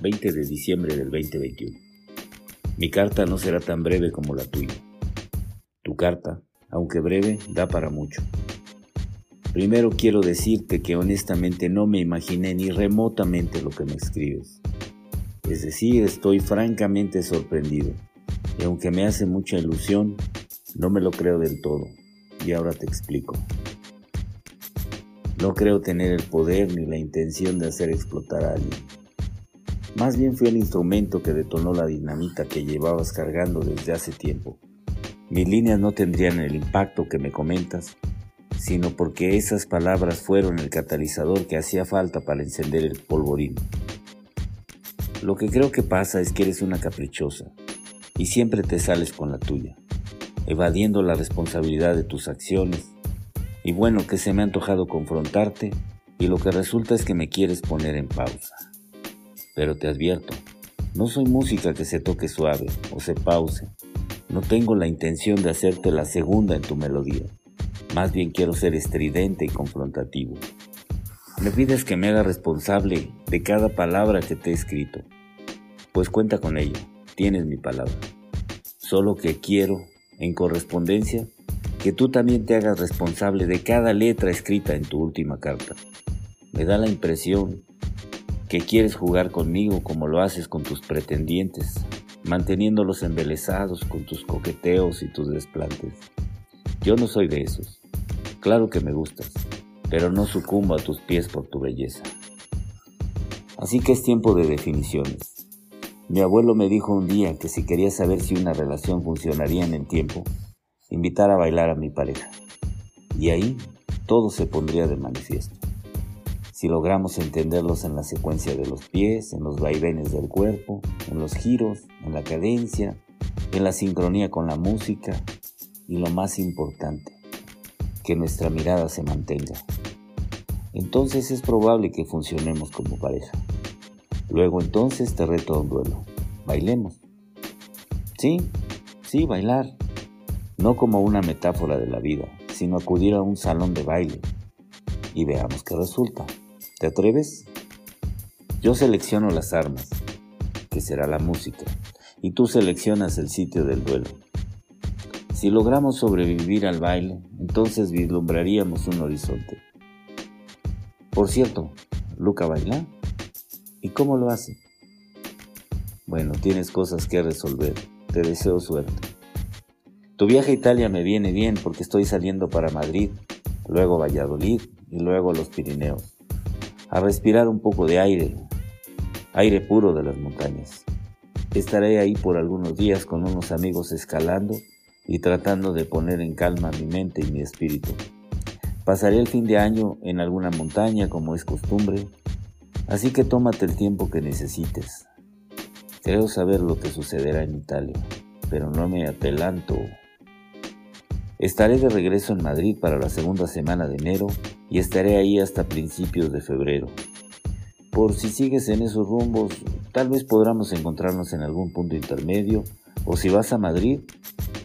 20 de diciembre del 2021. Mi carta no será tan breve como la tuya. Tu carta, aunque breve, da para mucho. Primero quiero decirte que honestamente no me imaginé ni remotamente lo que me escribes. Es decir, estoy francamente sorprendido. Y aunque me hace mucha ilusión, no me lo creo del todo. Y ahora te explico. No creo tener el poder ni la intención de hacer explotar a alguien. Más bien fui el instrumento que detonó la dinamita que llevabas cargando desde hace tiempo. Mis líneas no tendrían el impacto que me comentas, sino porque esas palabras fueron el catalizador que hacía falta para encender el polvorín. Lo que creo que pasa es que eres una caprichosa y siempre te sales con la tuya, evadiendo la responsabilidad de tus acciones. Y bueno, que se me ha antojado confrontarte y lo que resulta es que me quieres poner en pausa. Pero te advierto, no soy música que se toque suave o se pause. No tengo la intención de hacerte la segunda en tu melodía. Más bien quiero ser estridente y confrontativo. Me pides que me haga responsable de cada palabra que te he escrito. Pues cuenta con ello, tienes mi palabra. Solo que quiero, en correspondencia, que tú también te hagas responsable de cada letra escrita en tu última carta. Me da la impresión que quieres jugar conmigo como lo haces con tus pretendientes, manteniéndolos embelesados con tus coqueteos y tus desplantes. Yo no soy de esos. Claro que me gustas, pero no sucumbo a tus pies por tu belleza. Así que es tiempo de definiciones. Mi abuelo me dijo un día que si quería saber si una relación funcionaría en el tiempo, invitar a bailar a mi pareja. Y ahí todo se pondría de manifiesto. Si logramos entenderlos en la secuencia de los pies, en los vaivenes del cuerpo, en los giros, en la cadencia, en la sincronía con la música y lo más importante, que nuestra mirada se mantenga. Entonces es probable que funcionemos como pareja. Luego entonces te reto a un duelo. Bailemos. Sí, sí, bailar. No como una metáfora de la vida, sino acudir a un salón de baile y veamos qué resulta. ¿Te atreves? Yo selecciono las armas, que será la música, y tú seleccionas el sitio del duelo. Si logramos sobrevivir al baile, entonces vislumbraríamos un horizonte. Por cierto, ¿Luca baila? ¿Y cómo lo hace? Bueno, tienes cosas que resolver. Te deseo suerte. Tu viaje a Italia me viene bien porque estoy saliendo para Madrid, luego Valladolid y luego los Pirineos. A respirar un poco de aire, aire puro de las montañas. Estaré ahí por algunos días con unos amigos escalando y tratando de poner en calma mi mente y mi espíritu. Pasaré el fin de año en alguna montaña como es costumbre, así que tómate el tiempo que necesites. Creo saber lo que sucederá en Italia, pero no me adelanto. Estaré de regreso en Madrid para la segunda semana de enero y estaré ahí hasta principios de febrero. Por si sigues en esos rumbos, tal vez podamos encontrarnos en algún punto intermedio, o si vas a Madrid,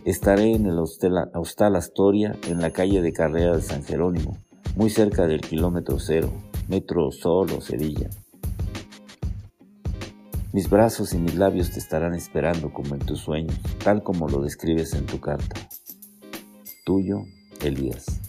estaré en el Hostal Astoria, en la calle de Carrera de San Jerónimo, muy cerca del kilómetro cero, metro Sol o Sevilla. Mis brazos y mis labios te estarán esperando como en tus sueños, tal como lo describes en tu carta. Tuyo, Elías.